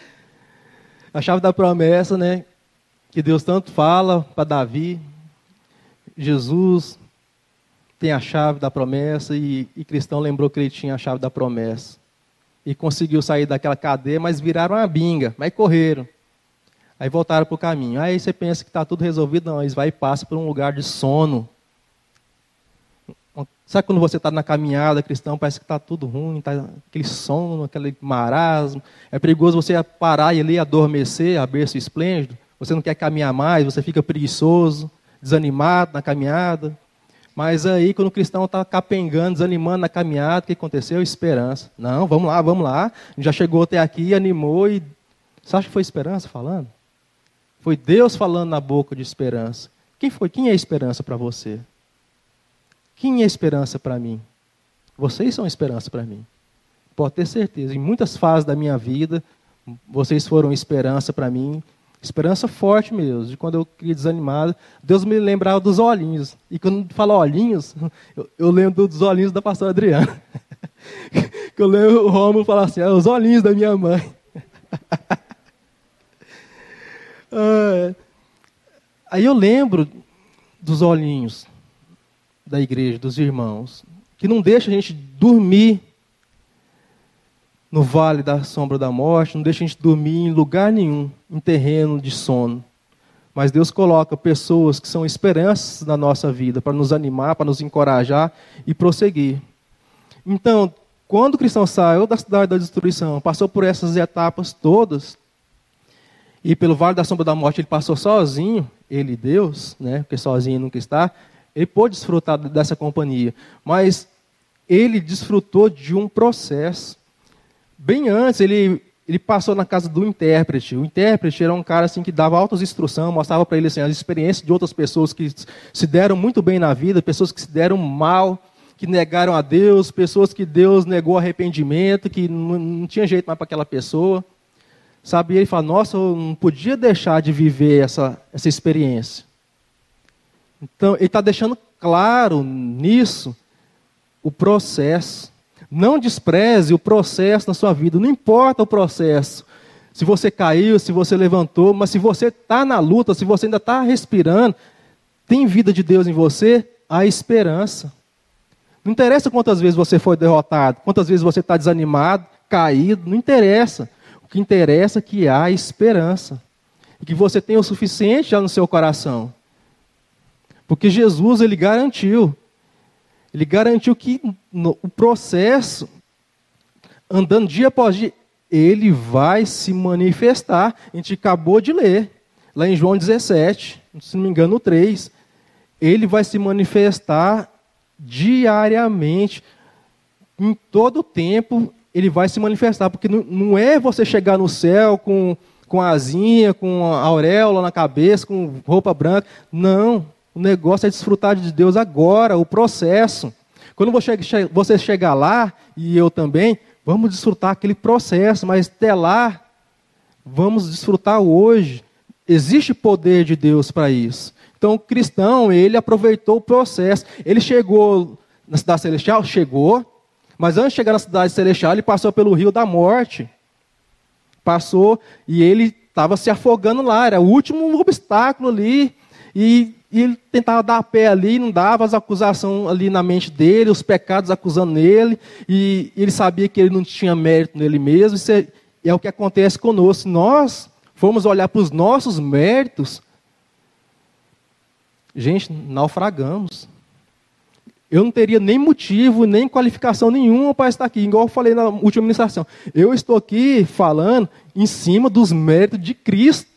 a chave da promessa, né? Que Deus tanto fala para Davi. Jesus tem a chave da promessa e, e cristão lembrou que ele tinha a chave da promessa. E conseguiu sair daquela cadeia, mas viraram uma binga, mas correram. Aí voltaram para o caminho. Aí você pensa que está tudo resolvido, não, eles vai e passam por um lugar de sono. Sabe quando você está na caminhada cristão, parece que está tudo ruim, está aquele sono, aquele marasmo. É perigoso você parar e ali adormecer, a berço esplêndido. Você não quer caminhar mais, você fica preguiçoso, desanimado na caminhada. Mas aí, quando o cristão está capengando, desanimando na caminhada, o que aconteceu? Esperança. Não, vamos lá, vamos lá. Já chegou até aqui, animou e. Você acha que foi esperança falando? Foi Deus falando na boca de esperança. Quem foi? Quem é esperança para você? Quem é esperança para mim? Vocês são esperança para mim. Pode ter certeza. Em muitas fases da minha vida, vocês foram esperança para mim. Esperança forte mesmo. De quando eu queria desanimado, Deus me lembrava dos olhinhos. E quando fala olhinhos, eu, eu lembro dos olhinhos da pastora Adriana. que eu lembro o Romulo falar assim: é os olhinhos da minha mãe. Aí eu lembro dos olhinhos da igreja, dos irmãos, que não deixa a gente dormir no vale da sombra da morte, não deixa a gente dormir em lugar nenhum, em terreno de sono. Mas Deus coloca pessoas que são esperanças na nossa vida, para nos animar, para nos encorajar e prosseguir. Então, quando o cristão saiu da cidade da destruição, passou por essas etapas todas, e pelo vale da sombra da morte ele passou sozinho, ele Deus, né, porque sozinho nunca está, ele pôde desfrutar dessa companhia, mas ele desfrutou de um processo. Bem antes, ele, ele passou na casa do intérprete. O intérprete era um cara assim que dava altas instruções, mostrava para ele assim, as experiências de outras pessoas que se deram muito bem na vida, pessoas que se deram mal, que negaram a Deus, pessoas que Deus negou arrependimento, que não, não tinha jeito mais para aquela pessoa. Sabe, e ele fala, nossa, eu não podia deixar de viver essa, essa experiência. Então, ele está deixando claro nisso o processo. Não despreze o processo na sua vida, não importa o processo. Se você caiu, se você levantou, mas se você está na luta, se você ainda está respirando, tem vida de Deus em você, há esperança. Não interessa quantas vezes você foi derrotado, quantas vezes você está desanimado, caído, não interessa. Que interessa que há esperança. E que você tem o suficiente já no seu coração. Porque Jesus ele garantiu, ele garantiu que no, o processo, andando dia após dia, ele vai se manifestar. A gente acabou de ler, lá em João 17, se não me engano, 3. Ele vai se manifestar diariamente, em todo o tempo, ele vai se manifestar, porque não, é você chegar no céu com, com asinha, com a auréola na cabeça, com roupa branca. Não. O negócio é desfrutar de Deus agora, o processo. Quando você chegar lá, e eu também, vamos desfrutar aquele processo, mas até lá, vamos desfrutar hoje. Existe poder de Deus para isso. Então, o cristão, ele aproveitou o processo. Ele chegou na cidade celestial? Chegou. Mas antes de chegar na cidade celestial, ele passou pelo rio da morte. Passou e ele estava se afogando lá. Era o último obstáculo ali. E e ele tentava dar pé ali, não dava as acusações ali na mente dele, os pecados acusando ele, e ele sabia que ele não tinha mérito nele mesmo. Isso é, é o que acontece conosco. Se nós formos olhar para os nossos méritos, gente, naufragamos. Eu não teria nem motivo, nem qualificação nenhuma para estar aqui, igual eu falei na última ministração. Eu estou aqui falando em cima dos méritos de Cristo.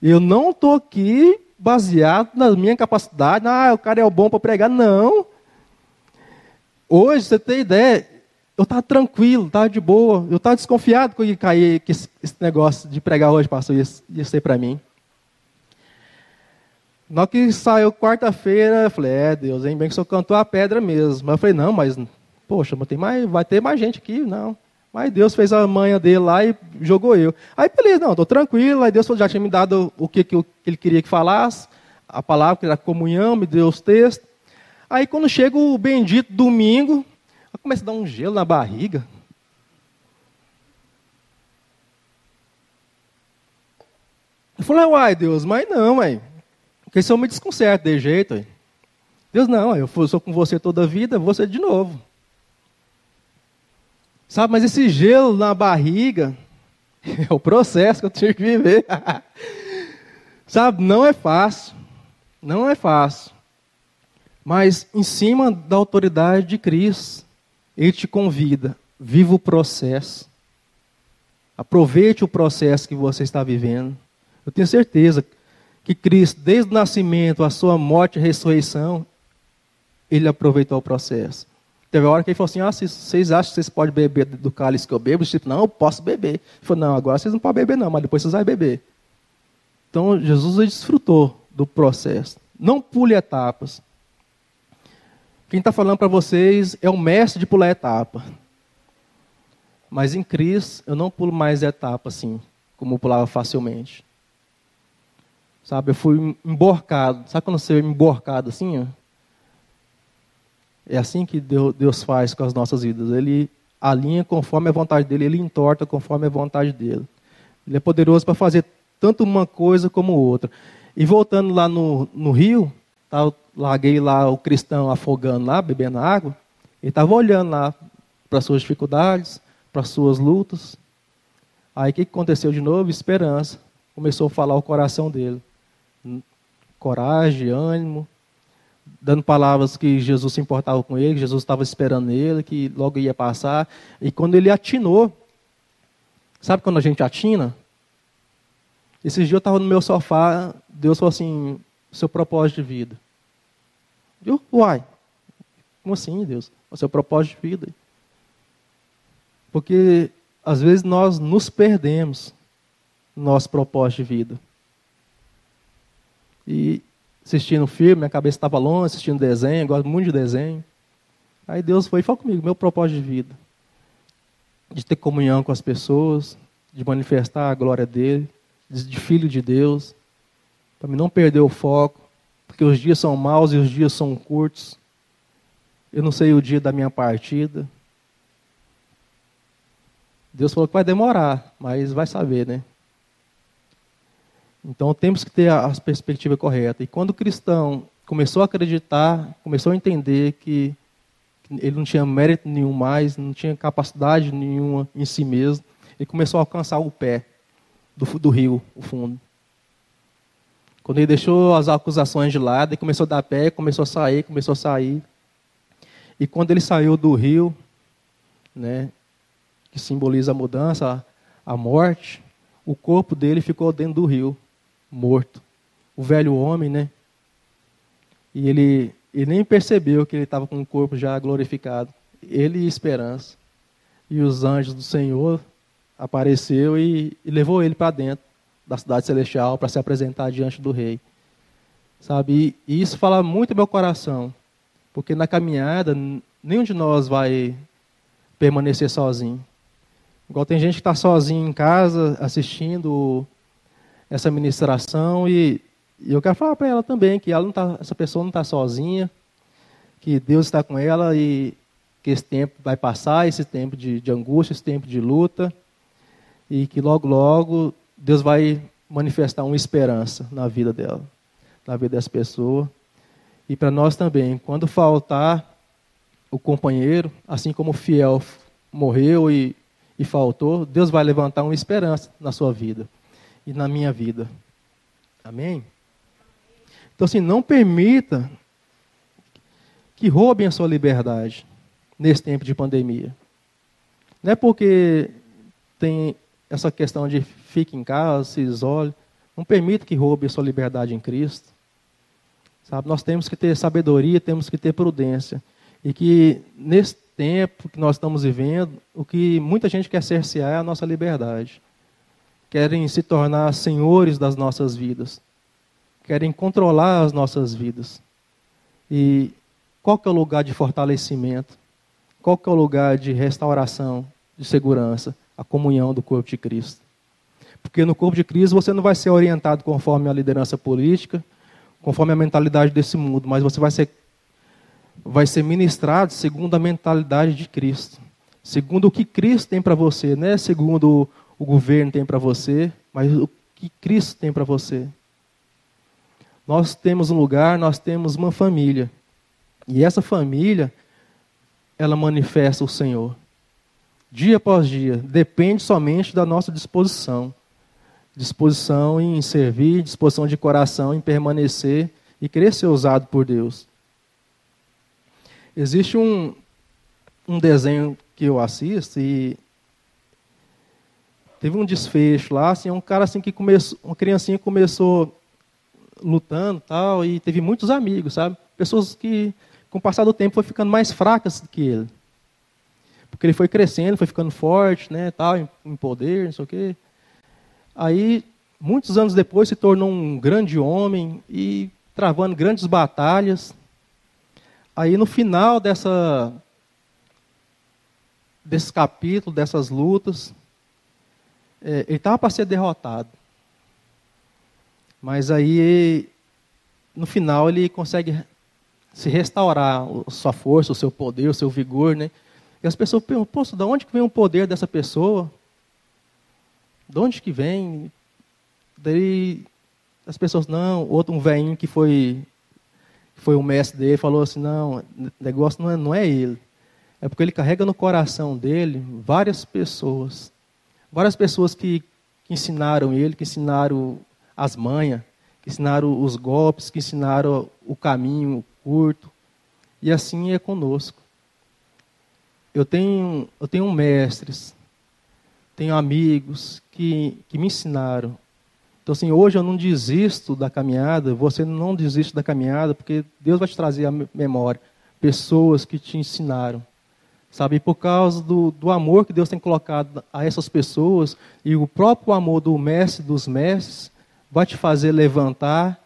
Eu não estou aqui baseado na minha capacidade. Ah, o cara é bom para pregar. Não. Hoje, você tem ideia, eu estava tranquilo, estava de boa. Eu estava desconfiado que que esse, negócio de pregar hoje, pastor, ia ser para mim. Na que saiu quarta-feira, eu falei, é Deus, bem que o senhor cantou a pedra mesmo. Eu falei, não, mas, poxa, mas tem mais, vai ter mais gente aqui, não. Mas Deus fez a manha dele lá e jogou eu. Aí, beleza, não, estou tranquilo. Aí Deus já tinha me dado o que, que ele queria que falasse, a palavra, que era comunhão, me deu os textos. Aí, quando chega o bendito domingo, começa a dar um gelo na barriga. Eu falei, uai, Deus, mas não, mãe. Porque isso eu me desconcerto de jeito. Deus, não, eu sou com você toda a vida, você de novo. Sabe, mas esse gelo na barriga é o processo que eu tive que viver. Sabe, não é fácil. Não é fácil. Mas em cima da autoridade de Cristo, Ele te convida, viva o processo. Aproveite o processo que você está vivendo. Eu tenho certeza que Cristo, desde o nascimento, a sua morte e ressurreição, ele aproveitou o processo. Teve uma hora que ele falou assim: ah, vocês acham que vocês podem beber do cálice que eu bebo? Tipo, não, eu posso beber. Ele falou: não, agora vocês não podem beber, não, mas depois vocês vão beber. Então, Jesus desfrutou do processo. Não pule etapas. Quem está falando para vocês é o mestre de pular etapa. Mas em Cristo, eu não pulo mais etapa assim, como eu pulava facilmente. Sabe, eu fui emborcado. Sabe quando você é emborcado assim? Ó? É assim que Deus faz com as nossas vidas. Ele alinha conforme a vontade dele, ele entorta conforme a vontade dele. Ele é poderoso para fazer tanto uma coisa como outra. E voltando lá no, no rio, tá, larguei lá o cristão afogando lá, bebendo água. Ele estava olhando lá para suas dificuldades, para suas lutas. Aí o que aconteceu de novo? Esperança. Começou a falar o coração dele. Coragem, ânimo, dando palavras que Jesus se importava com ele, que Jesus estava esperando ele, que logo ia passar. E quando ele atinou, sabe quando a gente atina? Esses dias eu estava no meu sofá, Deus falou assim, seu propósito de vida. Eu, uai, como assim, Deus? O seu propósito de vida. Porque às vezes nós nos perdemos no nosso propósito de vida. E assistindo filme, minha cabeça estava longe, assistindo desenho, gosto muito de desenho. Aí Deus foi e falou comigo, meu propósito de vida. De ter comunhão com as pessoas, de manifestar a glória dele, de filho de Deus, para não perder o foco, porque os dias são maus e os dias são curtos. Eu não sei o dia da minha partida. Deus falou que vai demorar, mas vai saber, né? Então temos que ter a perspectiva correta. E quando o cristão começou a acreditar, começou a entender que ele não tinha mérito nenhum mais, não tinha capacidade nenhuma em si mesmo, ele começou a alcançar o pé do, do rio, o fundo. Quando ele deixou as acusações de lado, ele começou a dar pé, começou a sair, começou a sair. E quando ele saiu do rio, né, que simboliza a mudança, a morte, o corpo dele ficou dentro do rio morto. O velho homem, né? E ele, ele nem percebeu que ele estava com o corpo já glorificado. Ele e esperança. E os anjos do Senhor apareceu e, e levou ele para dentro da cidade celestial para se apresentar diante do rei. Sabe? E, e isso fala muito meu coração. Porque na caminhada, nenhum de nós vai permanecer sozinho. Igual tem gente que está sozinho em casa assistindo essa ministração e, e eu quero falar para ela também que ela tá, essa pessoa não está sozinha, que Deus está com ela e que esse tempo vai passar, esse tempo de, de angústia, esse tempo de luta, e que logo, logo Deus vai manifestar uma esperança na vida dela, na vida dessa pessoa. E para nós também, quando faltar o companheiro, assim como o fiel morreu e, e faltou, Deus vai levantar uma esperança na sua vida e na minha vida. Amém? Então, assim, não permita que roubem a sua liberdade nesse tempo de pandemia. Não é porque tem essa questão de fique em casa, se isole. Não permita que roube a sua liberdade em Cristo. Sabe, nós temos que ter sabedoria, temos que ter prudência. E que nesse tempo que nós estamos vivendo, o que muita gente quer cercear é a nossa liberdade querem se tornar senhores das nossas vidas, querem controlar as nossas vidas. E qual que é o lugar de fortalecimento? Qual que é o lugar de restauração de segurança, a comunhão do corpo de Cristo. Porque no corpo de Cristo você não vai ser orientado conforme a liderança política, conforme a mentalidade desse mundo, mas você vai ser, vai ser ministrado segundo a mentalidade de Cristo. Segundo o que Cristo tem para você, não é segundo o governo tem para você, mas o que Cristo tem para você. Nós temos um lugar, nós temos uma família. E essa família, ela manifesta o Senhor. Dia após dia, depende somente da nossa disposição. Disposição em servir, disposição de coração em permanecer e querer ser usado por Deus. Existe um, um desenho que eu assisto e teve um desfecho lá, assim, um cara assim que começou, uma criancinha começou lutando tal, e teve muitos amigos, sabe? Pessoas que, com o passar do tempo, foi ficando mais fracas do que ele. Porque ele foi crescendo, foi ficando forte, né, tal, em, em poder, não sei o quê. Aí, muitos anos depois, se tornou um grande homem e travando grandes batalhas. Aí, no final dessa, desse capítulo, dessas lutas, é, ele estava para ser derrotado. Mas aí, no final, ele consegue se restaurar a sua força, o seu poder, o seu vigor, né? E as pessoas perguntam, poxa, de onde que vem o poder dessa pessoa? De onde que vem? Daí as pessoas, não, outro um velhinho que foi foi o mestre dele, falou assim, não, negócio não é, não é ele. É porque ele carrega no coração dele várias pessoas. Várias pessoas que, que ensinaram ele, que ensinaram as manhas, que ensinaram os golpes, que ensinaram o caminho curto. E assim é conosco. Eu tenho, eu tenho mestres, tenho amigos que, que me ensinaram. Então, assim, hoje eu não desisto da caminhada, você não desiste da caminhada, porque Deus vai te trazer a memória. Pessoas que te ensinaram. Sabe, por causa do, do amor que Deus tem colocado a essas pessoas, e o próprio amor do mestre dos mestres, vai te fazer levantar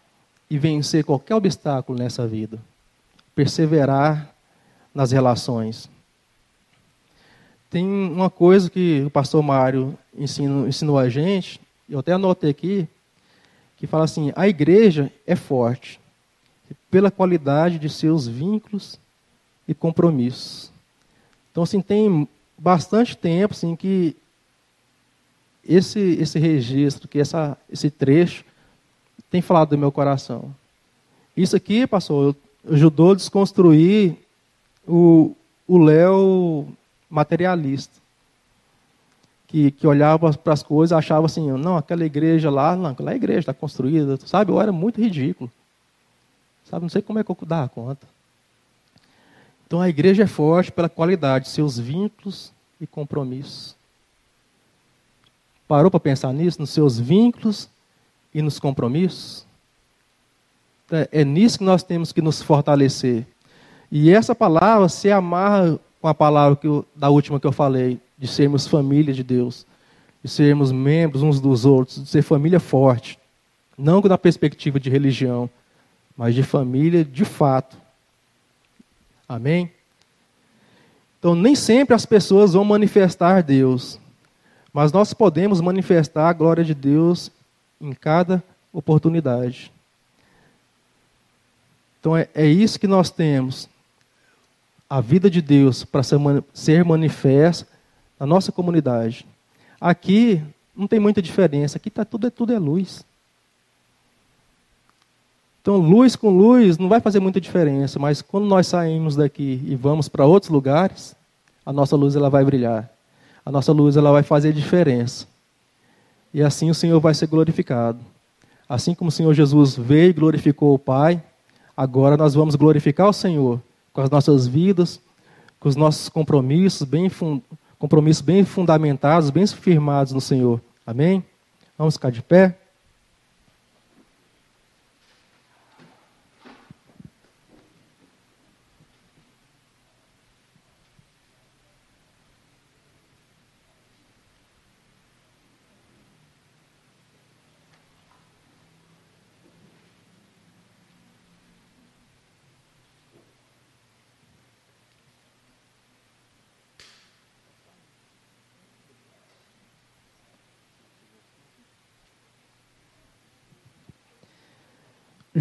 e vencer qualquer obstáculo nessa vida. Perseverar nas relações. Tem uma coisa que o pastor Mário ensinou, ensinou a gente, eu até anotei aqui, que fala assim: a igreja é forte pela qualidade de seus vínculos e compromissos. Então, assim, tem bastante tempo assim, que esse, esse registro, que essa, esse trecho tem falado do meu coração. Isso aqui, pastor, ajudou a desconstruir o Léo materialista. Que, que olhava para as coisas achava assim, não, aquela igreja lá, não, aquela igreja está construída, sabe? Eu era muito ridículo. Sabe, não sei como é que eu dar conta. Então a igreja é forte pela qualidade de seus vínculos e compromissos. Parou para pensar nisso, nos seus vínculos e nos compromissos? É, é nisso que nós temos que nos fortalecer. E essa palavra se amarra com a palavra eu, da última que eu falei, de sermos família de Deus, de sermos membros uns dos outros, de ser família forte. Não da perspectiva de religião, mas de família de fato. Amém? Então, nem sempre as pessoas vão manifestar Deus, mas nós podemos manifestar a glória de Deus em cada oportunidade. Então é, é isso que nós temos. A vida de Deus para ser, ser manifesta na nossa comunidade. Aqui não tem muita diferença. Aqui tá tudo, é, tudo é luz. Então, luz com luz não vai fazer muita diferença, mas quando nós saímos daqui e vamos para outros lugares, a nossa luz ela vai brilhar a nossa luz ela vai fazer diferença. E assim o Senhor vai ser glorificado. Assim como o Senhor Jesus veio e glorificou o Pai, agora nós vamos glorificar o Senhor com as nossas vidas, com os nossos compromissos bem, compromissos bem fundamentados, bem firmados no Senhor. Amém? Vamos ficar de pé.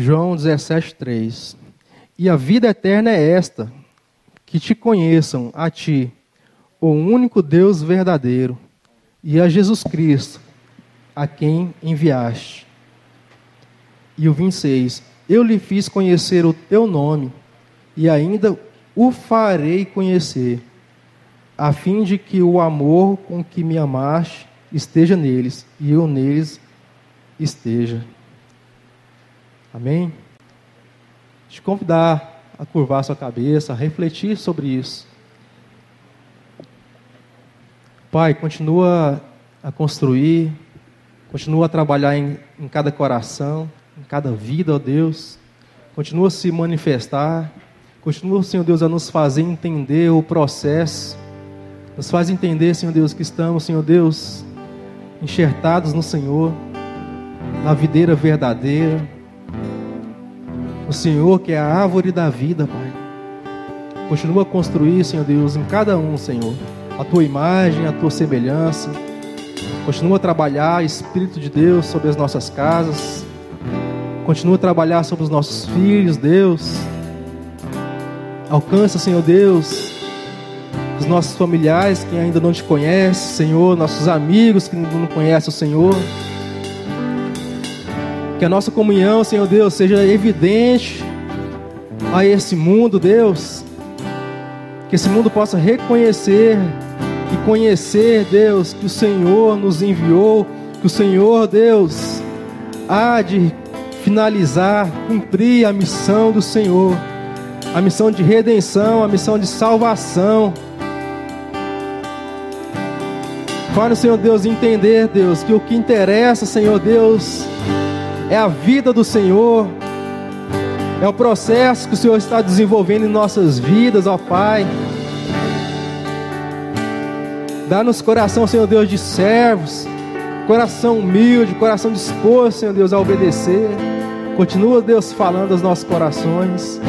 João 17, 3. E a vida eterna é esta: que te conheçam a ti, o único Deus verdadeiro, e a Jesus Cristo, a quem enviaste. E o 26. Eu lhe fiz conhecer o teu nome, e ainda o farei conhecer, a fim de que o amor com que me amaste esteja neles, e eu neles esteja. Amém? Te convidar a curvar sua cabeça, a refletir sobre isso. Pai, continua a construir, continua a trabalhar em, em cada coração, em cada vida, ó Deus. Continua a se manifestar. Continua, Senhor Deus, a nos fazer entender o processo. Nos faz entender, Senhor Deus, que estamos, Senhor Deus, enxertados no Senhor, na videira verdadeira o Senhor, que é a árvore da vida, Pai. Continua a construir, Senhor Deus, em cada um, Senhor, a tua imagem, a tua semelhança. Continua a trabalhar, Espírito de Deus, sobre as nossas casas. Continua a trabalhar sobre os nossos filhos, Deus. Alcança, Senhor Deus, os nossos familiares que ainda não te conhecem, Senhor, nossos amigos que ainda não conhecem o Senhor. Que a nossa comunhão, Senhor Deus, seja evidente a esse mundo, Deus. Que esse mundo possa reconhecer e conhecer, Deus, que o Senhor nos enviou, que o Senhor, Deus, há de finalizar, cumprir a missão do Senhor, a missão de redenção, a missão de salvação. Fala, Senhor Deus, entender, Deus, que o que interessa, Senhor Deus, é a vida do Senhor, é o processo que o Senhor está desenvolvendo em nossas vidas, ó Pai. Dá-nos coração, Senhor Deus, de servos, coração humilde, coração disposto, Senhor Deus, a obedecer. Continua, Deus, falando aos nossos corações.